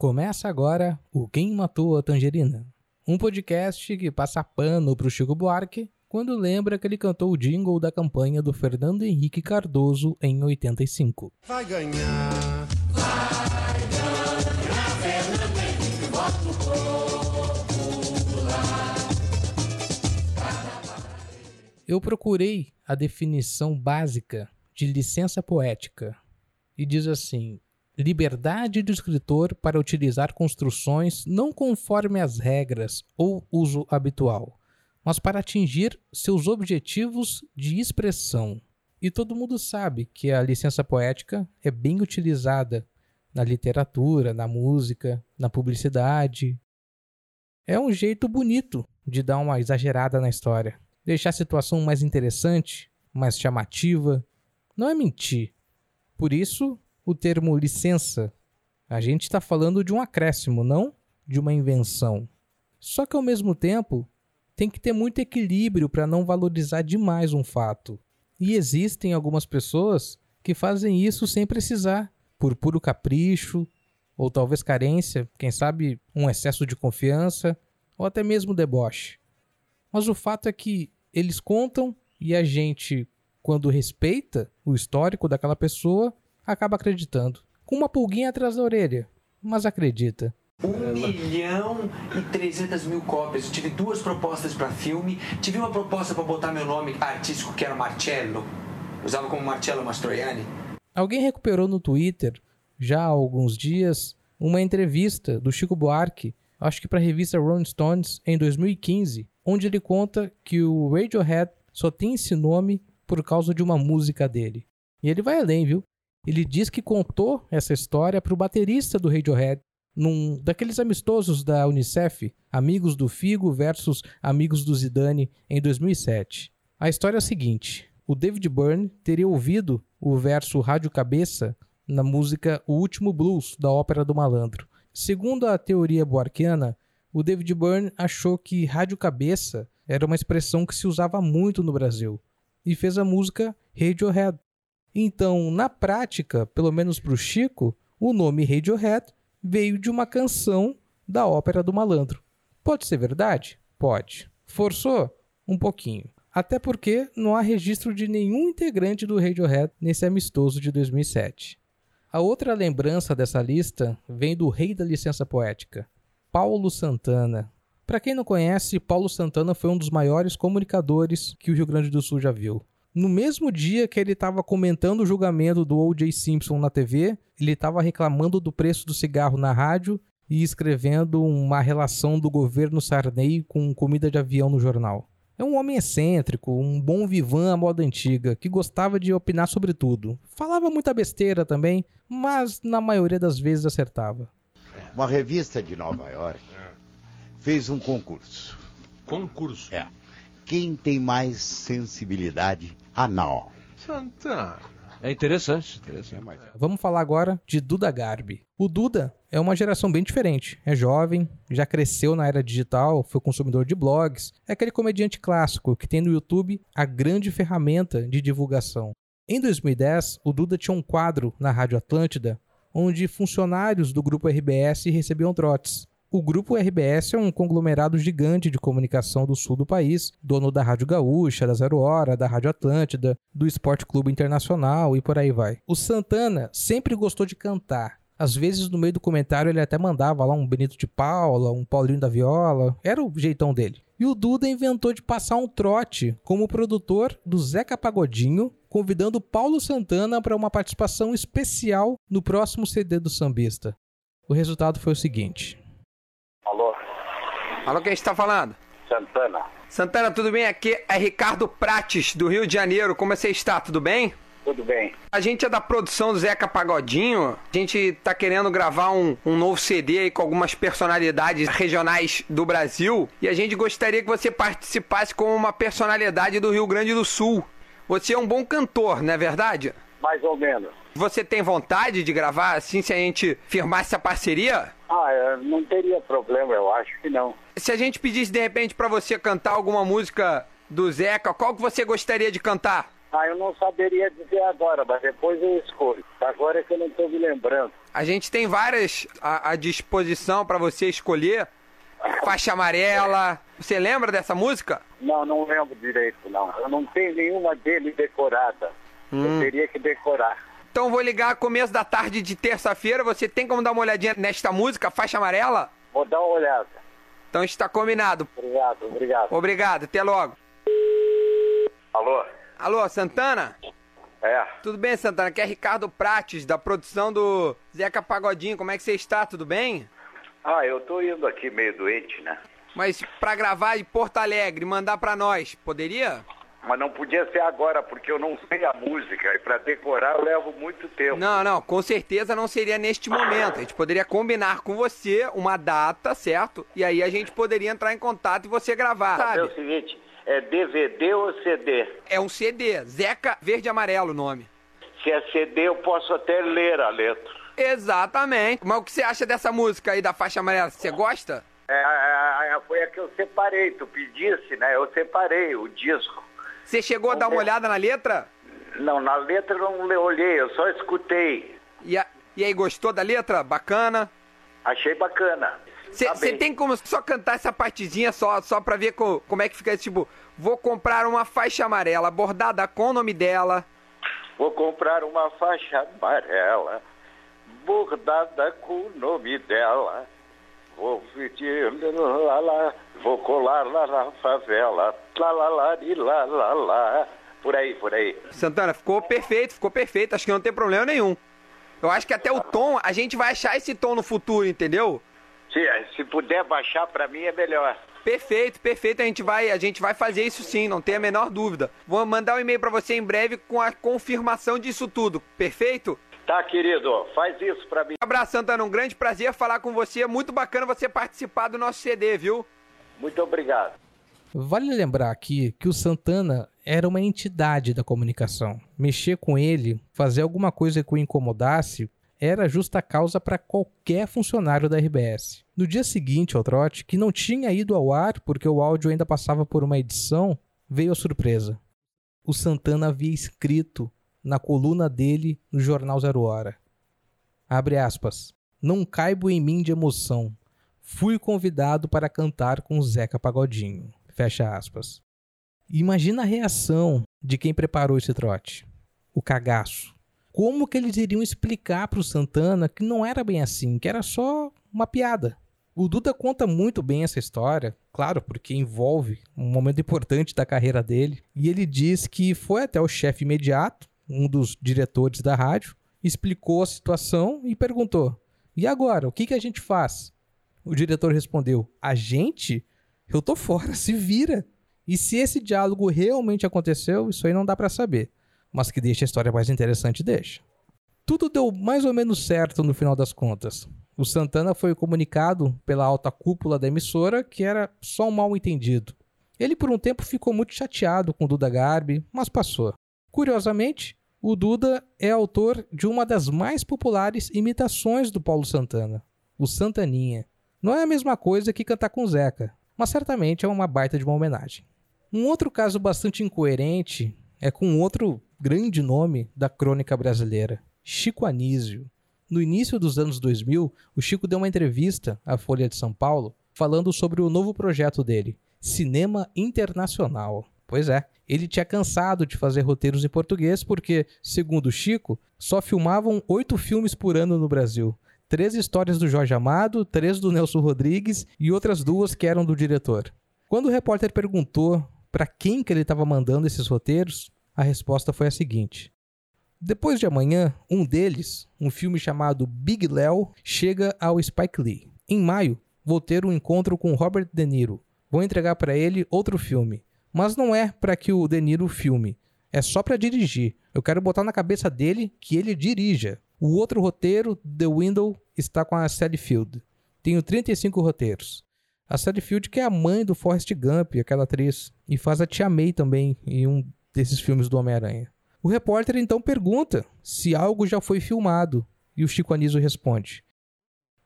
Começa agora o Quem Matou a Tangerina, um podcast que passa pano pro Chico Buarque quando lembra que ele cantou o jingle da campanha do Fernando Henrique Cardoso em 85. Vai ganhar. Vai ganhar, Fernando Henrique, voto popular. Eu procurei a definição básica de licença poética e diz assim: liberdade do escritor para utilizar construções não conforme as regras ou uso habitual, mas para atingir seus objetivos de expressão. E todo mundo sabe que a licença poética é bem utilizada na literatura, na música, na publicidade. É um jeito bonito de dar uma exagerada na história, deixar a situação mais interessante, mais chamativa. Não é mentir. Por isso, o termo licença, a gente está falando de um acréscimo, não de uma invenção. Só que ao mesmo tempo, tem que ter muito equilíbrio para não valorizar demais um fato. E existem algumas pessoas que fazem isso sem precisar, por puro capricho, ou talvez carência, quem sabe um excesso de confiança, ou até mesmo deboche. Mas o fato é que eles contam e a gente, quando respeita o histórico daquela pessoa, acaba acreditando. Com uma pulguinha atrás da orelha, mas acredita. 1 milhão e 300 mil cópias. Eu tive duas propostas para filme. Tive uma proposta para botar meu nome artístico, que era Marcello. Usava como Marcello Mastroianni. Alguém recuperou no Twitter, já há alguns dias, uma entrevista do Chico Buarque, acho que para a revista Rolling Stones, em 2015, onde ele conta que o Radiohead só tem esse nome por causa de uma música dele. E ele vai além, viu? Ele diz que contou essa história para o baterista do Radiohead, num daqueles amistosos da Unicef, Amigos do Figo versus Amigos do Zidane, em 2007. A história é a seguinte: o David Byrne teria ouvido o verso Rádio Cabeça na música O Último Blues da Ópera do Malandro. Segundo a teoria buarquiana, o David Byrne achou que rádio cabeça era uma expressão que se usava muito no Brasil e fez a música Radiohead. Então, na prática, pelo menos para o Chico, o nome Radiohead veio de uma canção da Ópera do Malandro. Pode ser verdade? Pode. Forçou? Um pouquinho. Até porque não há registro de nenhum integrante do Radiohead nesse amistoso de 2007. A outra lembrança dessa lista vem do rei da licença poética, Paulo Santana. Para quem não conhece, Paulo Santana foi um dos maiores comunicadores que o Rio Grande do Sul já viu. No mesmo dia que ele estava comentando o julgamento do O.J. Simpson na TV, ele estava reclamando do preço do cigarro na rádio e escrevendo uma relação do governo Sarney com comida de avião no jornal. É um homem excêntrico, um bom vivan à moda antiga, que gostava de opinar sobre tudo. Falava muita besteira também, mas na maioria das vezes acertava. Uma revista de Nova York fez um concurso. Concurso? É. Quem tem mais sensibilidade anal? Santana. É interessante, interessante. Vamos falar agora de Duda Garbi. O Duda é uma geração bem diferente. É jovem, já cresceu na era digital, foi consumidor de blogs. É aquele comediante clássico que tem no YouTube a grande ferramenta de divulgação. Em 2010, o Duda tinha um quadro na Rádio Atlântida onde funcionários do grupo RBS recebiam trotes. O grupo RBS é um conglomerado gigante de comunicação do sul do país, dono da Rádio Gaúcha, da Zero Hora, da Rádio Atlântida, do Esporte Clube Internacional e por aí vai. O Santana sempre gostou de cantar. Às vezes, no meio do comentário, ele até mandava lá um Benito de Paula, um Paulinho da Viola. Era o jeitão dele. E o Duda inventou de passar um trote como produtor do Zeca Pagodinho, convidando Paulo Santana para uma participação especial no próximo CD do sambista. O resultado foi o seguinte: Alô, quem está falando? Santana. Santana, tudo bem? Aqui é Ricardo Prates, do Rio de Janeiro. Como você está? Tudo bem? Tudo bem? A gente é da produção do Zeca Pagodinho. A gente tá querendo gravar um, um novo CD aí com algumas personalidades regionais do Brasil. E a gente gostaria que você participasse como uma personalidade do Rio Grande do Sul. Você é um bom cantor, não é verdade? Mais ou menos. Você tem vontade de gravar assim se a gente firmar essa parceria? Ah, é, não teria problema, eu acho que não. Se a gente pedisse de repente pra você cantar alguma música do Zeca, qual que você gostaria de cantar? Ah, eu não saberia dizer agora, mas depois eu escolho. Agora é que eu não estou me lembrando. A gente tem várias à, à disposição para você escolher. Faixa amarela. Você lembra dessa música? Não, não lembro direito, não. Eu não tenho nenhuma dele decorada. Eu teria que decorar. Então vou ligar começo da tarde de terça-feira. Você tem como dar uma olhadinha nesta música, faixa amarela? Vou dar uma olhada. Então está combinado. Obrigado, obrigado. Obrigado, até logo. Alô? Alô, Santana? É, Tudo bem, Santana? Aqui é Ricardo Prates, da produção do Zeca Pagodinho. Como é que você está? Tudo bem? Ah, eu tô indo aqui meio doente, né? Mas pra gravar de Porto Alegre, mandar pra nós, poderia? Mas não podia ser agora, porque eu não sei a música. E pra decorar eu levo muito tempo. Não, não, com certeza não seria neste momento. A gente poderia combinar com você uma data, certo? E aí a gente poderia entrar em contato e você gravar, É o sabe? seguinte, é DVD ou CD? É um CD, Zeca Verde e Amarelo o nome. Se é CD, eu posso até ler a letra. Exatamente. Mas o que você acha dessa música aí da faixa amarela? Você gosta? É, é, é, foi a que eu separei. Tu pedisse, né? Eu separei o disco. Você chegou a dar uma olhada na letra? Não, na letra eu não olhei, eu só escutei. E, a- e aí, gostou da letra? Bacana? Achei bacana. Você Tá tem como só cantar essa partezinha só, só pra ver co- como é que fica, tipo, vou comprar uma faixa amarela bordada com o nome dela. Vou comprar uma faixa amarela, bordada com o nome dela. Vou pedir lá, lá, vou colar lá na favela. Lá, lá, lá, e lá, lá, lá. Por aí, por aí. Santana, ficou perfeito, ficou perfeito, acho que não tem problema nenhum. Eu acho que até o tom, a gente vai achar esse tom no futuro, entendeu? Se, se puder baixar pra mim é melhor. Perfeito, perfeito, a gente vai, a gente vai fazer isso sim, não tem a menor dúvida. Vou mandar um e-mail pra você em breve com a confirmação disso tudo, perfeito? Tá, querido, faz isso pra mim. Um abraço, Santana, um grande prazer falar com você, muito bacana você participar do nosso CD, viu? Muito obrigado. Vale lembrar aqui que o Santana era uma entidade da comunicação. Mexer com ele, fazer alguma coisa que o incomodasse, era justa causa para qualquer funcionário da RBS. No dia seguinte ao trote, que não tinha ido ao ar porque o áudio ainda passava por uma edição, veio a surpresa. O Santana havia escrito na coluna dele no jornal Zero Hora. Abre aspas. Não caibo em mim de emoção. Fui convidado para cantar com Zeca Pagodinho. Fecha aspas. Imagina a reação de quem preparou esse trote. O cagaço. Como que eles iriam explicar para o Santana que não era bem assim, que era só uma piada? O Duda conta muito bem essa história, claro, porque envolve um momento importante da carreira dele. E ele diz que foi até o chefe imediato, um dos diretores da rádio, explicou a situação e perguntou: E agora, o que, que a gente faz? O diretor respondeu: A gente? Eu tô fora, se vira. E se esse diálogo realmente aconteceu, isso aí não dá pra saber. Mas que deixa a história mais interessante, deixa. Tudo deu mais ou menos certo no final das contas. O Santana foi comunicado pela alta cúpula da emissora que era só um mal entendido. Ele por um tempo ficou muito chateado com Duda Garbi, mas passou. Curiosamente, o Duda é autor de uma das mais populares imitações do Paulo Santana, o Santaninha. Não é a mesma coisa que cantar com Zeca, mas certamente é uma baita de uma homenagem. Um outro caso bastante incoerente é com outro grande nome da crônica brasileira, Chico Anísio. No início dos anos 2000, o Chico deu uma entrevista à Folha de São Paulo falando sobre o novo projeto dele, Cinema Internacional. Pois é, ele tinha cansado de fazer roteiros em português porque, segundo Chico, só filmavam oito filmes por ano no Brasil. Três histórias do Jorge Amado, três do Nelson Rodrigues e outras duas que eram do diretor. Quando o repórter perguntou para quem que ele estava mandando esses roteiros, a resposta foi a seguinte: Depois de amanhã, um deles, um filme chamado Big Léo, chega ao Spike Lee. Em maio, vou ter um encontro com Robert De Niro. Vou entregar para ele outro filme. Mas não é para que o De Niro filme. É só para dirigir. Eu quero botar na cabeça dele que ele dirija. O outro roteiro, The Window, está com a Sally Field. Tenho 35 roteiros. A Sally Field que é a mãe do Forrest Gump, aquela atriz, e faz a Tia May também em um desses filmes do Homem-Aranha. O repórter então pergunta se algo já foi filmado, e o Chico Anísio responde: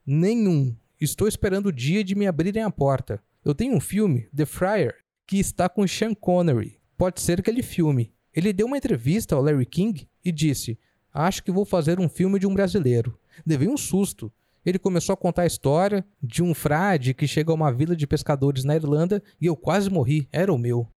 Nenhum. Estou esperando o dia de me abrirem a porta. Eu tenho um filme, The Friar, que está com Sean Connery. Pode ser que ele filme. Ele deu uma entrevista ao Larry King e disse: Acho que vou fazer um filme de um brasileiro. Levei um susto. Ele começou a contar a história de um frade que chega a uma vila de pescadores na Irlanda e eu quase morri, era o meu.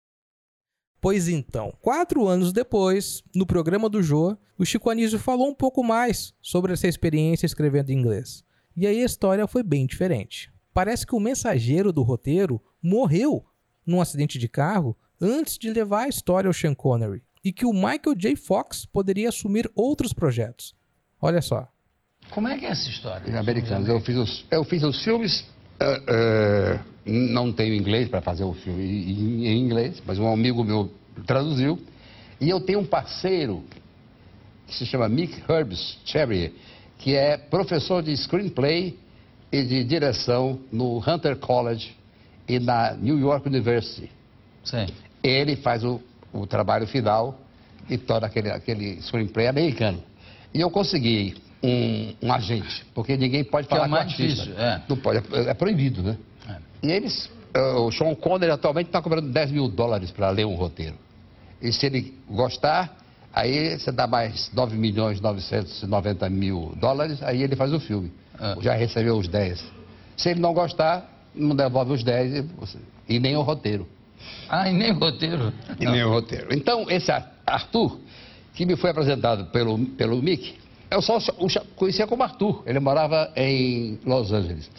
Pois então, quatro anos depois, no programa do Jô, o Chico Anísio falou um pouco mais sobre essa experiência escrevendo em inglês. E aí a história foi bem diferente. Parece que o mensageiro do roteiro morreu num acidente de carro antes de levar a história ao Sean Connery e que o Michael J. Fox poderia assumir outros projetos. Olha só. Como é que é essa história? americanos. Eu fiz os, eu fiz os filmes, eh, eh, não tenho inglês para fazer o filme em, em inglês, mas um amigo meu traduziu. E eu tenho um parceiro que se chama Mick Herbs Cherry, que é professor de screenplay e de direção no Hunter College e na New York University. Sim. Ele faz o, o trabalho final e torna aquele, aquele screenplay americano. E eu consegui um, um agente, porque ninguém pode Que é falar com o mais artista. difícil, é. Não pode, é, é proibido, né? E eles, eh, o Sean Connery atualmente está cobrando 10 mil dólares para ler um roteiro. E se ele gostar, aí você dá mais 9 milhões 990 mil dólares, aí ele faz o filme. Ah. Já recebeu os 10. Se ele não gostar, não devolve os 10 e, e nem o roteiro. Ah, e nem roteiro. E nem o roteiro. Então, esse Ar- Arthur, que me foi apresentado pelo, pelo Mick, eu só o conhecia como Arthur. Ele morava em Los Angeles.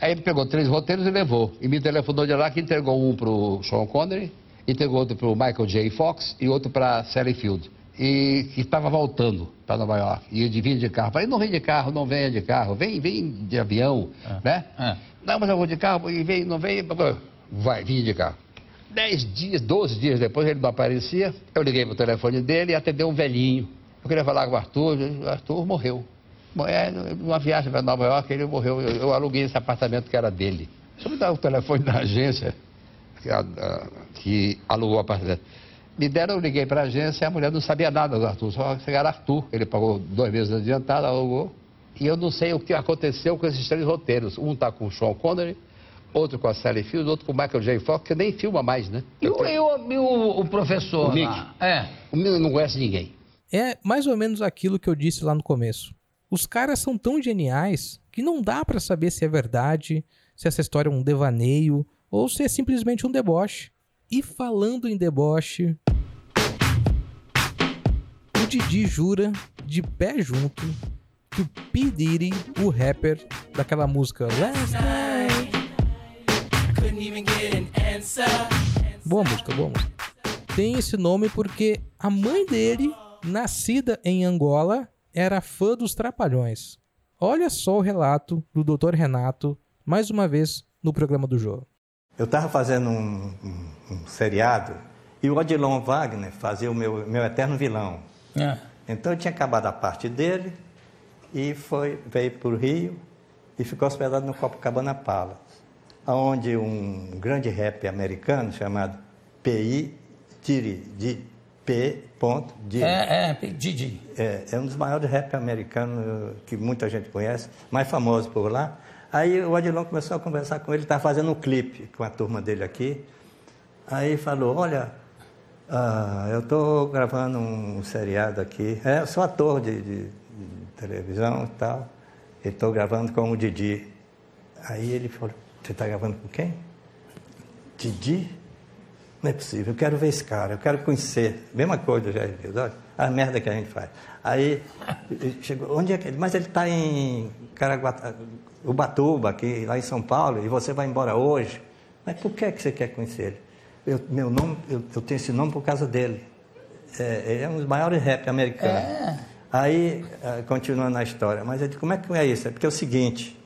Aí ele pegou três roteiros e levou. E me telefonou de lá que entregou um para o Sean Connery, entregou outro para o Michael J. Fox e outro para Sally Field. E que estava voltando para Nova York. E de vir de carro. Falei, não vem de carro, não venha de carro. Vem, vem de avião, né? É. Não, mas eu vou de carro, e vem, não vem, vai, vim de carro. Dez dias, doze dias depois, ele não aparecia, eu liguei pro telefone dele e atendeu um velhinho. Eu queria falar com o Arthur, o Arthur morreu. É, numa viagem para Nova York, ele morreu, eu, eu aluguei esse apartamento que era dele. Deixa eu me dar o telefone da agência que, a- a- que alugou o apartamento. Me deram, eu liguei para a agência e a mulher não sabia nada do Arthur, só que era Arthur. Ele pagou dois meses adiantado, alugou. E eu não sei o que aconteceu com esses três roteiros. Um está com o Sean Connery, outro com a Sally Field, outro com o Michael J. Fox, que nem filma mais, né? E o, e o, o- o professor O Mick. lá? É. O menino não conhece ninguém. É mais ou menos aquilo que eu disse lá no começo. Os caras são tão geniais que não dá pra saber se é verdade, se essa história é um devaneio ou se é simplesmente um deboche. E falando em deboche, o Didi jura de pé junto que o P. Diddy, o rapper daquela música Last Night, Boa música, boa música. Tem esse nome porque a mãe dele, nascida em Angola, era fã dos Trapalhões. Olha só o relato do Dr. Renato, mais uma vez no programa do Jô. Eu estava fazendo um, um- um seriado e o Odilon Wagner fazia o meu, meu eterno vilão. É. Então eu tinha acabado a parte dele e foi, veio para o Rio e ficou hospedado no Copacabana Palace, onde um grande rap americano chamado P.I. Diddy, de P. Diddy, É, é, Didi. é, é um dos maiores rap americanos que muita gente conhece, mais famoso por lá. Aí o Odilon começou a conversar com ele, estava fazendo um clipe com a turma dele aqui. Aí falou, olha, ah, eu estou gravando um seriado aqui. É, eu sou ator de- de televisão e tal. E estou gravando com o Didi. Aí ele falou, você está gravando com quem? Didi? Não é possível, eu quero ver esse cara, eu quero conhecer. Mesma coisa, já? Olha, a merda que a gente faz. Aí chegou, onde é que ele? Mas ele está em Caraguata, Ubatuba, aqui, lá em São Paulo, e você vai embora hoje. Mas por que, que você quer conhecer ele? Eu, meu nome, eu, eu tenho esse nome por causa dele. É, ele é um dos maiores rap americanos. Aí, eh, continuando a história, mas eu disse, como é que é isso? É porque é o seguinte,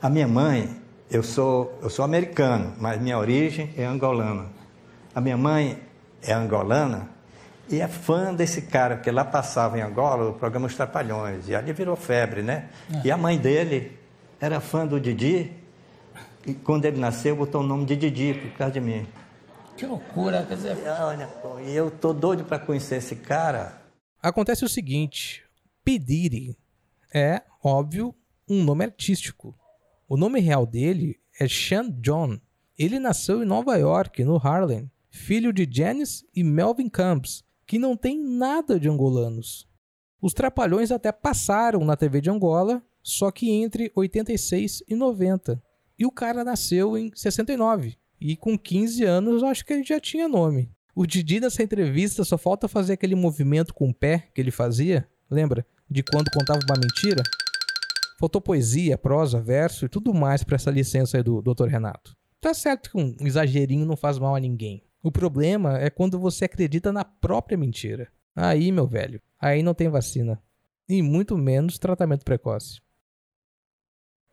a minha mãe, eu sou, eu sou americano, mas minha origem é angolana. A minha mãe é angolana e é fã desse cara, porque lá passava em Angola o programa Os Trapalhões, e ali virou febre, né? E a mãe dele era fã do Didi, e quando ele nasceu botou o nome de Didi por causa de mim. Que loucura, quer dizer. E olha, e eu tô doido para conhecer esse cara. Acontece o seguinte: P. Diddy é, óbvio, um nome artístico. O nome real dele é Sean John. Ele nasceu em Nova York, no Harlem, filho de Janice e Melvin Combs, que não tem nada de angolanos. Os Trapalhões até passaram na TV de Angola, só que entre 86 e 90. E o cara nasceu em 69. E com 15 anos, acho que ele já tinha nome. O Didi nessa entrevista só falta fazer aquele movimento com o pé que ele fazia, lembra? De quando contava uma mentira. Faltou poesia, prosa, verso e tudo mais para essa licença aí do Dr. Renato. Tá certo que um exagerinho não faz mal a ninguém. O problema é quando você acredita na própria mentira. Aí, meu velho, aí não tem vacina. E muito menos tratamento precoce.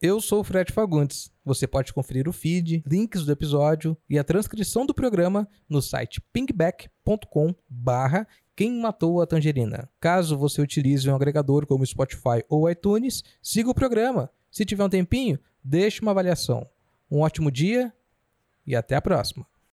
Eu sou o Fred Fagundes. Você pode conferir o feed, links do episódio e a transcrição do programa no site pingback.com barra quem matou a tangerina. Caso você utilize um agregador como Spotify ou iTunes, siga o programa. Se tiver um tempinho, deixe uma avaliação. Um ótimo dia e até a próxima.